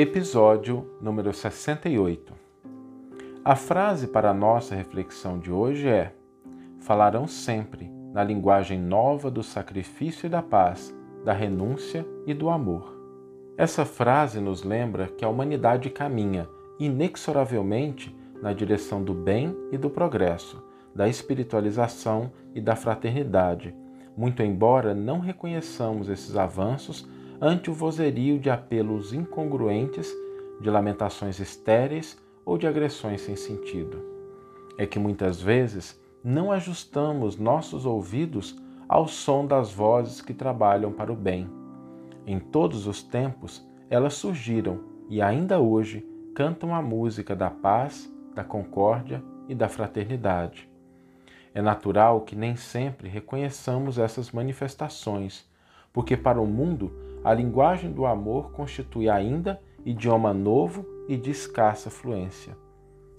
Episódio número 68. A frase para a nossa reflexão de hoje é: Falarão sempre na linguagem nova do sacrifício e da paz, da renúncia e do amor. Essa frase nos lembra que a humanidade caminha inexoravelmente na direção do bem e do progresso, da espiritualização e da fraternidade, muito embora não reconheçamos esses avanços ante o vozerio de apelos incongruentes, de lamentações estéreis ou de agressões sem sentido. É que muitas vezes não ajustamos nossos ouvidos ao som das vozes que trabalham para o bem. Em todos os tempos, elas surgiram e ainda hoje cantam a música da paz, da concórdia e da fraternidade. É natural que nem sempre reconheçamos essas manifestações, porque para o mundo a linguagem do amor constitui ainda idioma novo e de escassa fluência.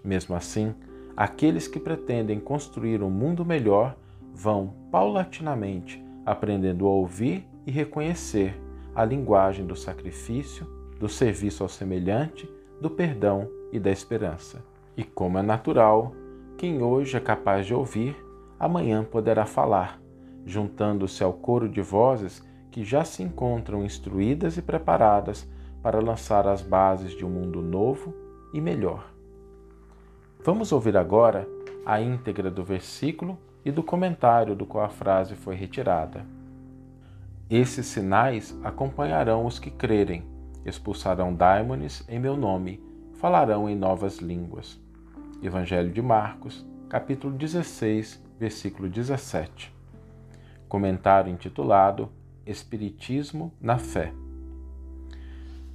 Mesmo assim, aqueles que pretendem construir um mundo melhor vão paulatinamente aprendendo a ouvir e reconhecer a linguagem do sacrifício, do serviço ao semelhante, do perdão e da esperança. E como é natural, quem hoje é capaz de ouvir, amanhã poderá falar, juntando-se ao coro de vozes que já se encontram instruídas e preparadas para lançar as bases de um mundo novo e melhor. Vamos ouvir agora a íntegra do versículo e do comentário do qual a frase foi retirada. Esses sinais acompanharão os que crerem, expulsarão daimones em meu nome, falarão em novas línguas. Evangelho de Marcos, capítulo 16, versículo 17. Comentário intitulado Espiritismo na Fé.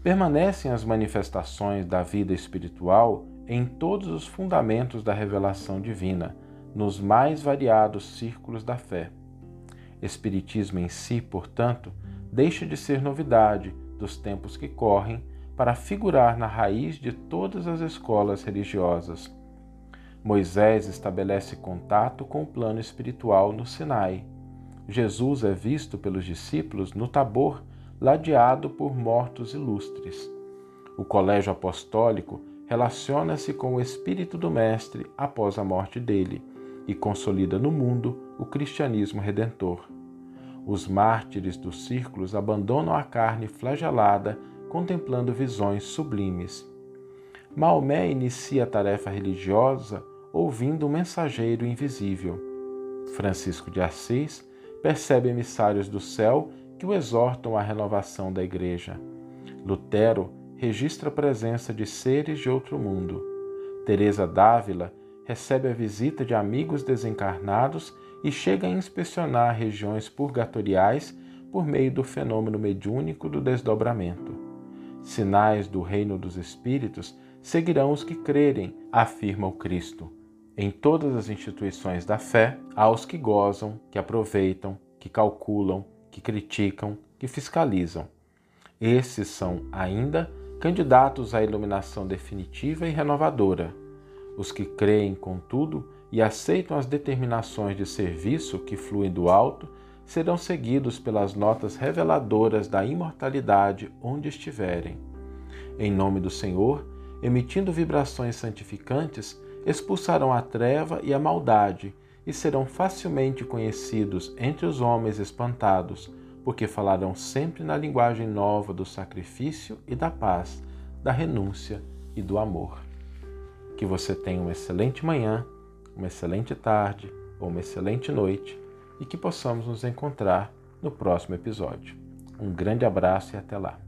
Permanecem as manifestações da vida espiritual em todos os fundamentos da revelação divina, nos mais variados círculos da fé. Espiritismo em si, portanto, deixa de ser novidade dos tempos que correm para figurar na raiz de todas as escolas religiosas. Moisés estabelece contato com o plano espiritual no Sinai Jesus é visto pelos discípulos no Tabor, ladeado por mortos ilustres. O colégio apostólico relaciona-se com o espírito do Mestre após a morte dele e consolida no mundo o cristianismo redentor. Os mártires dos círculos abandonam a carne flagelada, contemplando visões sublimes. Maomé inicia a tarefa religiosa ouvindo um mensageiro invisível. Francisco de Assis percebe emissários do céu que o exortam à renovação da Igreja. Lutero registra a presença de seres de outro mundo. Teresa d'Ávila recebe a visita de amigos desencarnados e chega a inspecionar regiões purgatoriais por meio do fenômeno mediúnico do desdobramento. Sinais do reino dos espíritos seguirão os que crerem, afirma o Cristo. Em todas as instituições da fé, há os que gozam, que aproveitam, que calculam, que criticam, que fiscalizam. Esses são ainda candidatos à iluminação definitiva e renovadora. Os que creem, contudo, e aceitam as determinações de serviço que fluem do alto serão seguidos pelas notas reveladoras da imortalidade onde estiverem. Em nome do Senhor, emitindo vibrações santificantes, expulsarão a treva e a maldade e serão facilmente conhecidos entre os homens espantados, porque falarão sempre na linguagem nova do sacrifício e da paz, da renúncia e do amor. Que você tenha uma excelente manhã, uma excelente tarde ou uma excelente noite e que possamos nos encontrar no próximo episódio. Um grande abraço e até lá.